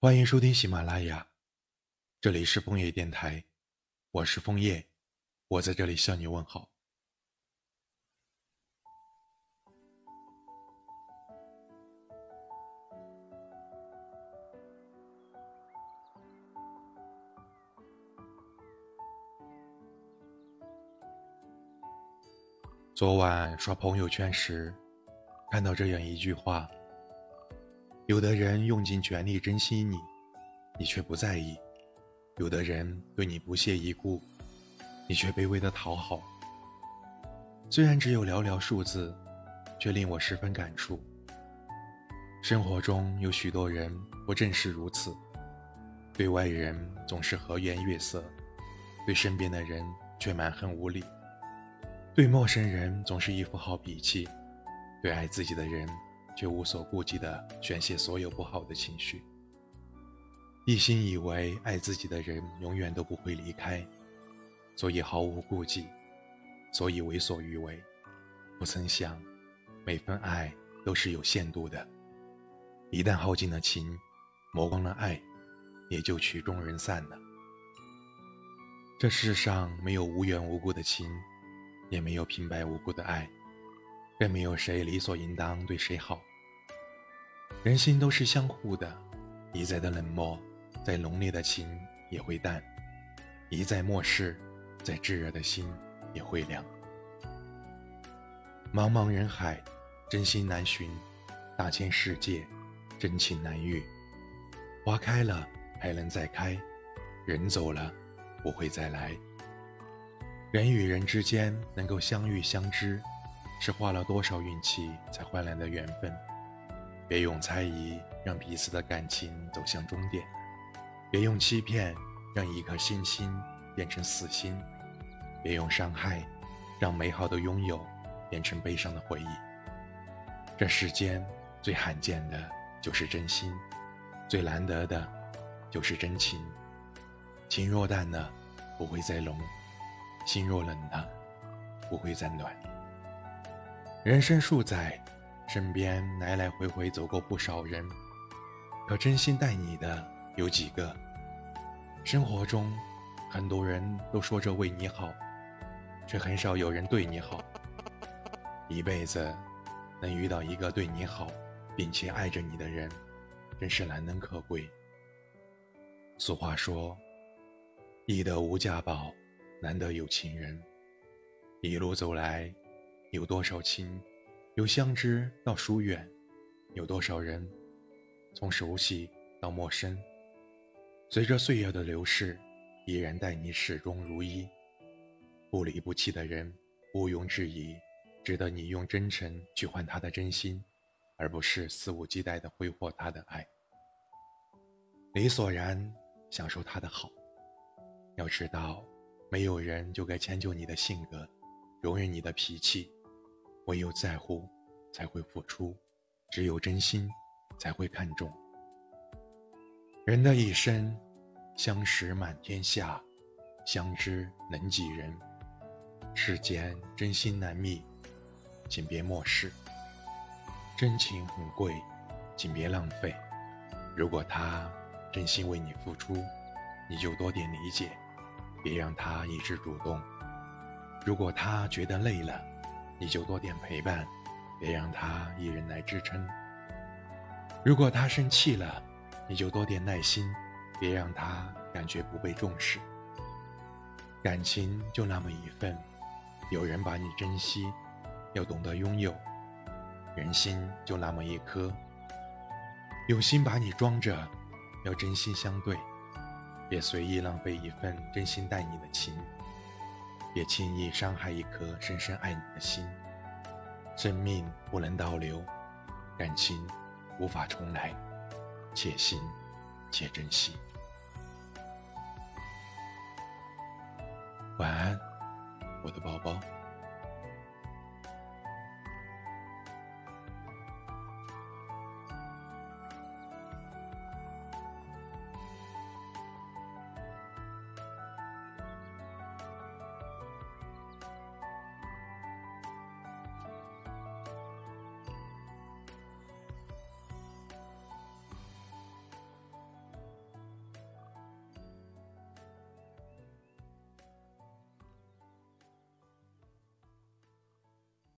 欢迎收听喜马拉雅，这里是枫叶电台，我是枫叶，我在这里向你问好。昨晚刷朋友圈时，看到这样一句话。有的人用尽全力珍惜你，你却不在意；有的人对你不屑一顾，你却卑微的讨好。虽然只有寥寥数字，却令我十分感触。生活中有许多人不正是如此，对外人总是和颜悦色，对身边的人却蛮横无理；对陌生人总是一副好脾气，对爱自己的人。却无所顾忌地宣泄所有不好的情绪，一心以为爱自己的人永远都不会离开，所以毫无顾忌，所以为所欲为，不曾想，每份爱都是有限度的，一旦耗尽了情，磨光了爱，也就曲终人散了。这世上没有无缘无故的情，也没有平白无故的爱，更没有谁理所应当对谁好。人心都是相互的，一再的冷漠，再浓烈的情也会淡；一再漠视，再炙热的心也会凉。茫茫人海，真心难寻；大千世界，真情难遇。花开了还能再开，人走了不会再来。人与人之间能够相遇相知，是花了多少运气才换来的缘分。别用猜疑让彼此的感情走向终点，别用欺骗让一颗心心变成死心，别用伤害让美好的拥有变成悲伤的回忆。这世间最罕见的就是真心，最难得的就是真情。情若淡了，不会再浓；心若冷了，不会再暖。人生数载。身边来来回回走过不少人，可真心待你的有几个？生活中，很多人都说着为你好，却很少有人对你好。一辈子能遇到一个对你好，并且爱着你的人，真是难能可贵。俗话说：“易得无价宝，难得有情人。”一路走来，有多少情？由相知到疏远，有多少人从熟悉到陌生？随着岁月的流逝，依然待你始终如一，不离不弃的人，毋庸置疑，值得你用真诚去换他的真心，而不是肆无忌惮地挥霍他的爱，理所然享受他的好。要知道，没有人就该迁就你的性格，容忍你的脾气。唯有在乎，才会付出；只有真心，才会看重。人的一生，相识满天下，相知能几人？世间真心难觅，请别漠视。真情很贵，请别浪费。如果他真心为你付出，你就多点理解，别让他一直主动。如果他觉得累了，你就多点陪伴，别让他一人来支撑。如果他生气了，你就多点耐心，别让他感觉不被重视。感情就那么一份，有人把你珍惜，要懂得拥有；人心就那么一颗，有心把你装着，要真心相对。别随意浪费一份真心待你的情。别轻易伤害一颗深深爱你的心。生命不能倒流，感情无法重来，且行且珍惜。晚安，我的宝宝。